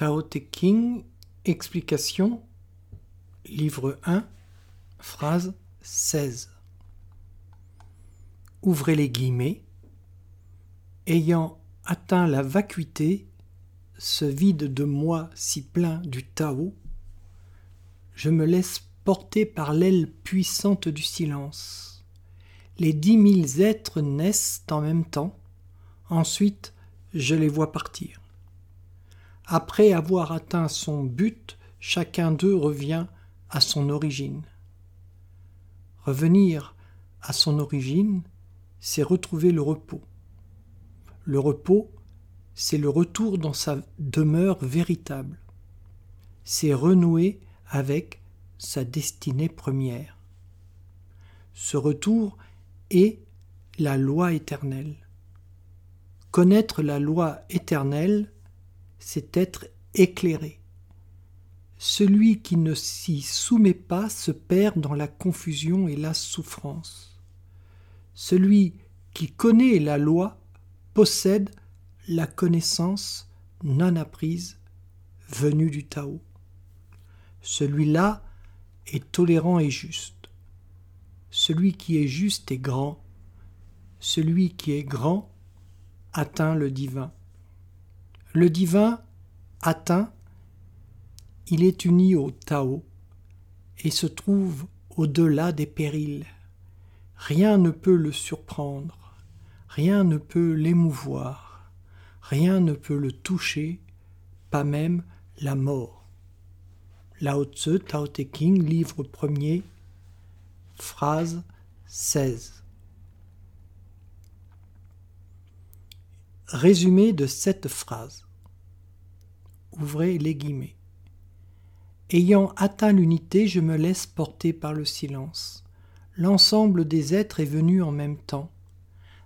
Tao Te King, explication, livre 1, phrase 16. Ouvrez les guillemets. Ayant atteint la vacuité, ce vide de moi si plein du Tao, je me laisse porter par l'aile puissante du silence. Les dix mille êtres naissent en même temps, ensuite je les vois partir. Après avoir atteint son but, chacun d'eux revient à son origine. Revenir à son origine, c'est retrouver le repos. Le repos, c'est le retour dans sa demeure véritable. C'est renouer avec sa destinée première. Ce retour est la loi éternelle. Connaître la loi éternelle, c'est être éclairé. Celui qui ne s'y soumet pas se perd dans la confusion et la souffrance. Celui qui connaît la loi possède la connaissance non apprise venue du Tao. Celui-là est tolérant et juste. Celui qui est juste est grand. Celui qui est grand atteint le divin. Le divin atteint, il est uni au Tao et se trouve au-delà des périls. Rien ne peut le surprendre, rien ne peut l'émouvoir, rien ne peut le toucher, pas même la mort. Lao Tzu, Tao Te King, livre premier, phrase 16. Résumé de cette phrase. Ouvrez les guillemets. Ayant atteint l'unité, je me laisse porter par le silence. L'ensemble des êtres est venu en même temps.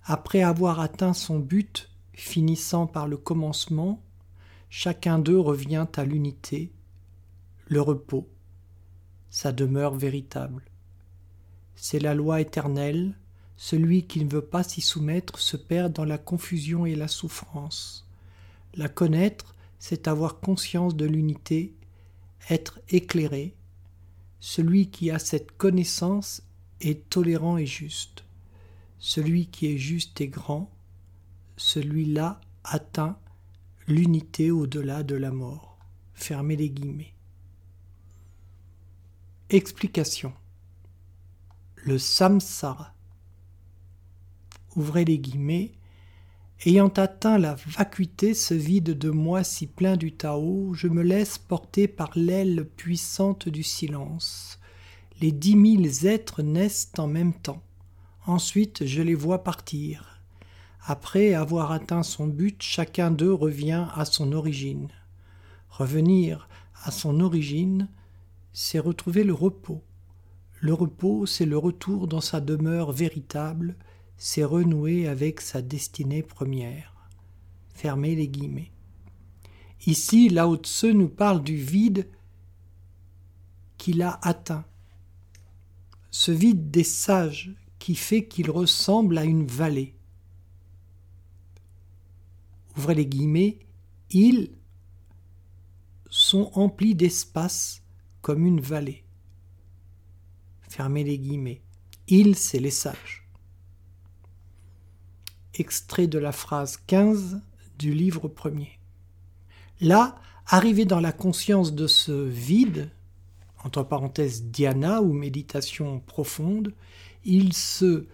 Après avoir atteint son but, finissant par le commencement, chacun d'eux revient à l'unité, le repos, sa demeure véritable. C'est la loi éternelle, celui qui ne veut pas s'y soumettre se perd dans la confusion et la souffrance. La connaître, c'est avoir conscience de l'unité, être éclairé. Celui qui a cette connaissance est tolérant et juste. Celui qui est juste et grand, celui-là atteint l'unité au-delà de la mort. Fermez les guillemets. Explication. Le samsara ouvrez les guillemets, ayant atteint la vacuité, ce vide de moi si plein du Tao, je me laisse porter par l'aile puissante du silence. Les dix mille êtres naissent en même temps. Ensuite, je les vois partir. Après avoir atteint son but, chacun d'eux revient à son origine. Revenir à son origine, c'est retrouver le repos. Le repos, c'est le retour dans sa demeure véritable, c'est renouer avec sa destinée première. Fermez les guillemets. Ici, Lao Tse nous parle du vide qu'il a atteint. Ce vide des sages qui fait qu'il ressemble à une vallée. Ouvrez les guillemets, ils sont emplis d'espace comme une vallée. Fermez les guillemets. Ils, c'est les sages extrait de la phrase 15 du livre premier. Là, arrivé dans la conscience de ce vide, entre parenthèses dhyana ou méditation profonde, il se,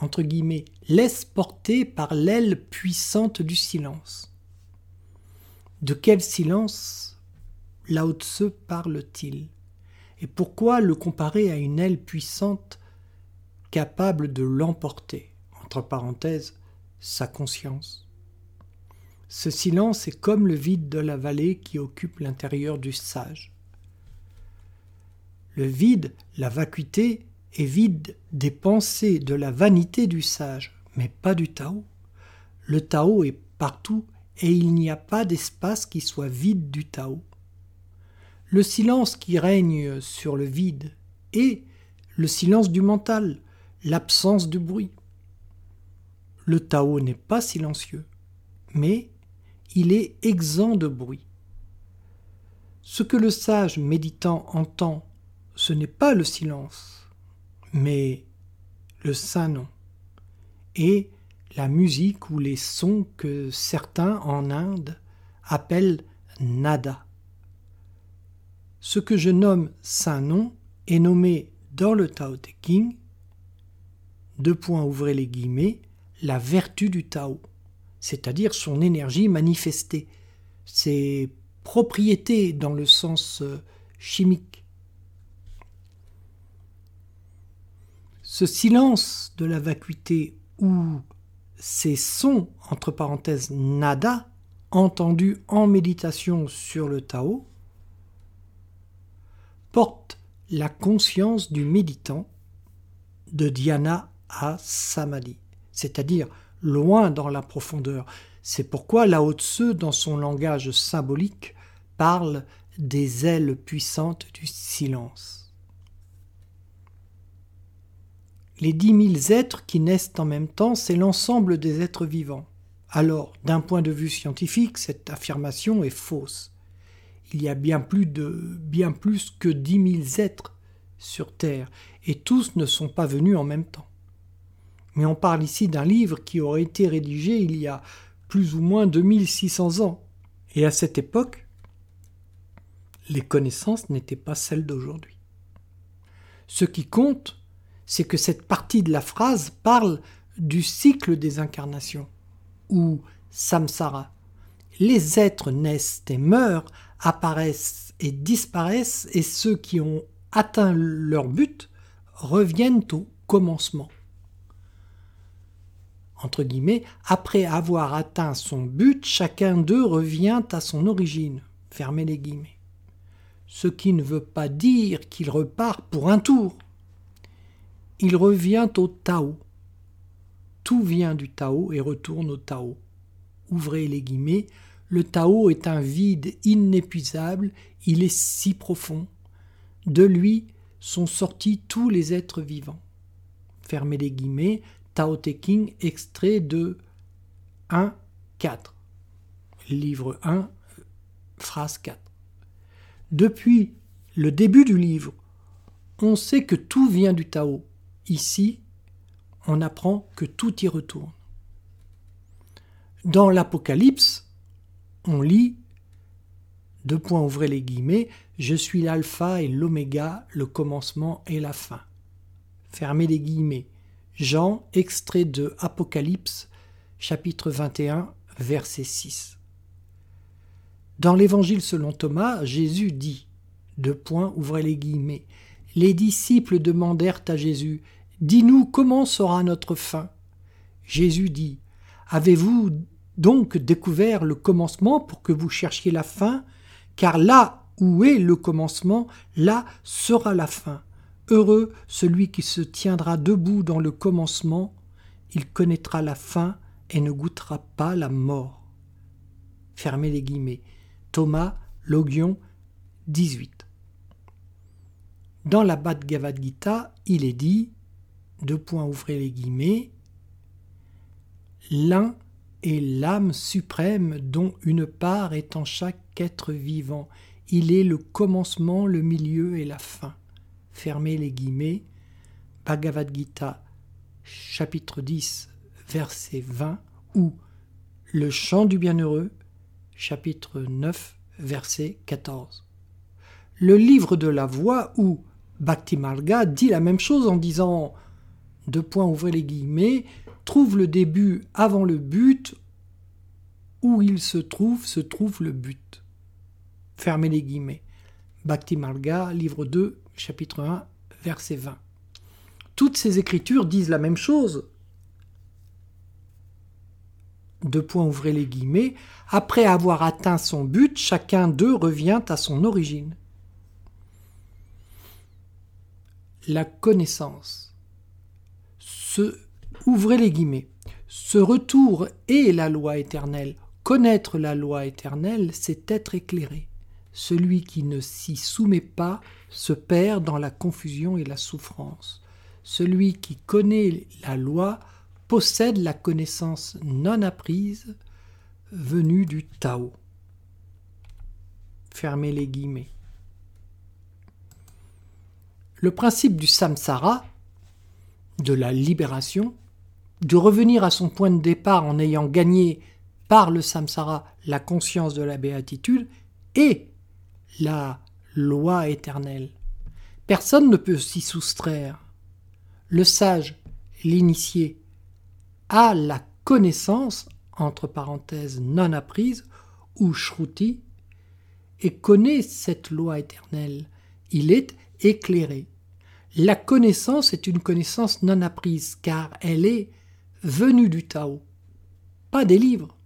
entre guillemets, laisse porter par l'aile puissante du silence. De quel silence Lao Tse parle-t-il? Et pourquoi le comparer à une aile puissante capable de l'emporter? Sa conscience. Ce silence est comme le vide de la vallée qui occupe l'intérieur du sage. Le vide, la vacuité, est vide des pensées, de la vanité du sage, mais pas du Tao. Le Tao est partout et il n'y a pas d'espace qui soit vide du Tao. Le silence qui règne sur le vide est le silence du mental, l'absence du bruit. Le Tao n'est pas silencieux, mais il est exempt de bruit. Ce que le sage méditant entend, ce n'est pas le silence, mais le saint nom, et la musique ou les sons que certains en Inde appellent nada. Ce que je nomme saint nom est nommé dans le Tao Te King, deux points ouvrez les guillemets, la vertu du Tao, c'est-à-dire son énergie manifestée, ses propriétés dans le sens euh, chimique. Ce silence de la vacuité ou ces sons, entre parenthèses, nada, entendus en méditation sur le Tao, portent la conscience du méditant de dhyana à samadhi, c'est-à-dire loin dans la profondeur. C'est pourquoi Lao Tse, dans son langage symbolique, parle des ailes puissantes du silence. Les dix mille êtres qui naissent en même temps, c'est l'ensemble des êtres vivants. Alors, d'un point de vue scientifique, cette affirmation est fausse. Il y a bien plus, de, bien plus que dix mille êtres sur Terre, et tous ne sont pas venus en même temps. Mais on parle ici d'un livre qui aurait été rédigé il y a plus ou moins 2600 ans. Et à cette époque, les connaissances n'étaient pas celles d'aujourd'hui. Ce qui compte, c'est que cette partie de la phrase parle du cycle des incarnations, ou samsara. Les êtres naissent et meurent, apparaissent et disparaissent, et ceux qui ont atteint leur but reviennent au commencement entre guillemets, après avoir atteint son but, chacun d'eux revient à son origine. Fermez les guillemets. Ce qui ne veut pas dire qu'il repart pour un tour. Il revient au Tao. Tout vient du Tao et retourne au Tao. Ouvrez les guillemets. Le Tao est un vide inépuisable, il est si profond. De lui sont sortis tous les êtres vivants. Fermez les guillemets, Tao Te King, extrait de 1, 4. Livre 1, phrase 4. Depuis le début du livre, on sait que tout vient du Tao. Ici, on apprend que tout y retourne. Dans l'Apocalypse, on lit deux points ouvrez les guillemets, je suis l'alpha et l'oméga, le commencement et la fin. Fermez les guillemets. Jean, extrait de Apocalypse, chapitre 21, verset 6. Dans l'Évangile selon Thomas, Jésus dit deux points, ouvrez les guillemets. Les disciples demandèrent à Jésus Dis-nous comment sera notre fin? Jésus dit Avez-vous donc découvert le commencement pour que vous cherchiez la fin? Car là où est le commencement, là sera la fin. Heureux celui qui se tiendra debout dans le commencement, il connaîtra la fin et ne goûtera pas la mort. Fermez les guillemets. Thomas, Logion, 18. Dans la Bhagavad Gita, il est dit, deux points ouvrez les guillemets, l'un est l'âme suprême dont une part est en chaque être vivant. Il est le commencement, le milieu et la fin fermez les guillemets, Bhagavad Gita, chapitre 10, verset 20, ou Le chant du bienheureux, chapitre 9, verset 14. Le livre de la voix ou Bhakti Marga dit la même chose en disant deux points ouvrez les guillemets, trouve le début avant le but, où il se trouve, se trouve le but. Fermez les guillemets. Bhakti Marga, livre 2, chapitre 1, verset 20. Toutes ces écritures disent la même chose. Deux points ouvrez les guillemets. Après avoir atteint son but, chacun d'eux revient à son origine. La connaissance. Ce, ouvrez les guillemets. Ce retour est la loi éternelle. Connaître la loi éternelle, c'est être éclairé. Celui qui ne s'y soumet pas se perd dans la confusion et la souffrance. Celui qui connaît la loi possède la connaissance non apprise venue du Tao. Fermez les guillemets. Le principe du samsara, de la libération, de revenir à son point de départ en ayant gagné par le samsara la conscience de la béatitude, est la loi éternelle. Personne ne peut s'y soustraire. Le sage, l'initié, a la connaissance, entre parenthèses non apprise, ou shruti, et connaît cette loi éternelle. Il est éclairé. La connaissance est une connaissance non apprise, car elle est venue du Tao, pas des livres.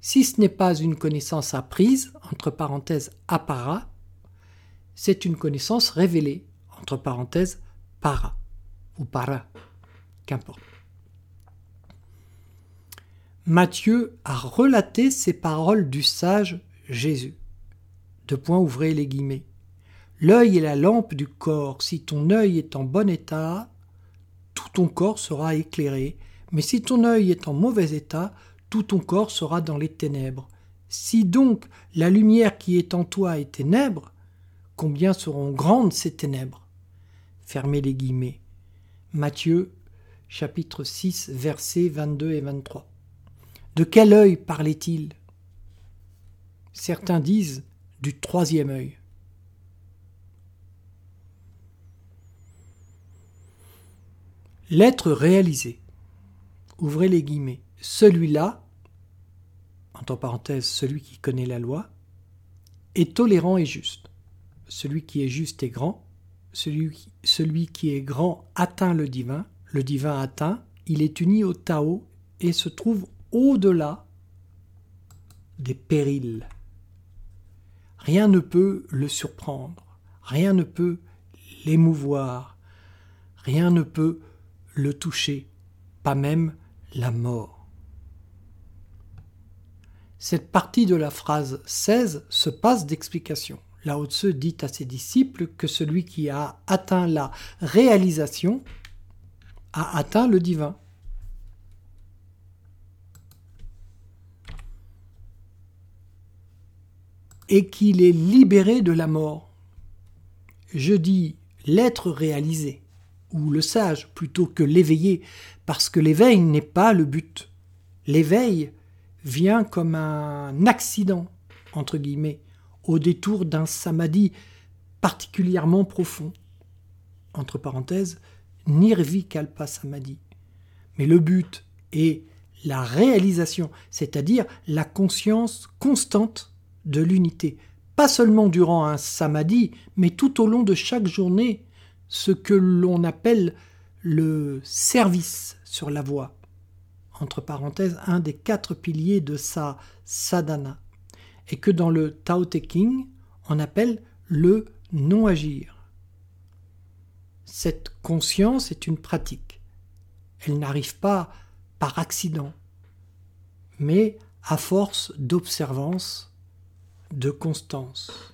Si ce n'est pas une connaissance apprise, entre parenthèses appara, c'est une connaissance révélée, entre parenthèses para, ou para, qu'importe. Matthieu a relaté ces paroles du sage Jésus. Deux points ouvrez les guillemets. L'œil est la lampe du corps. Si ton œil est en bon état, tout ton corps sera éclairé. Mais si ton œil est en mauvais état, tout ton corps sera dans les ténèbres. Si donc la lumière qui est en toi est ténèbres, combien seront grandes ces ténèbres? Fermez les guillemets. Matthieu chapitre 6 versets 22 et 23. De quel œil parlait-il? Certains disent du troisième œil. L'être réalisé. Ouvrez les guillemets celui-là, entre parenthèses, celui qui connaît la loi, est tolérant et juste. Celui qui est juste est grand, celui qui, celui qui est grand atteint le divin, le divin atteint, il est uni au Tao et se trouve au-delà des périls. Rien ne peut le surprendre, rien ne peut l'émouvoir, rien ne peut le toucher, pas même la mort. Cette partie de la phrase 16 se passe d'explication. Lao Tzu dit à ses disciples que celui qui a atteint la réalisation a atteint le divin. Et qu'il est libéré de la mort. Je dis l'être réalisé, ou le sage plutôt que l'éveillé, parce que l'éveil n'est pas le but. L'éveil vient comme un accident, entre guillemets, au détour d'un samadhi particulièrement profond. Entre parenthèses, nirvikalpa samadhi. Mais le but est la réalisation, c'est-à-dire la conscience constante de l'unité, pas seulement durant un samadhi, mais tout au long de chaque journée, ce que l'on appelle le service sur la voie entre parenthèses, un des quatre piliers de sa sadhana, et que dans le Tao Te King, on appelle le non-agir. Cette conscience est une pratique. Elle n'arrive pas par accident, mais à force d'observance, de constance.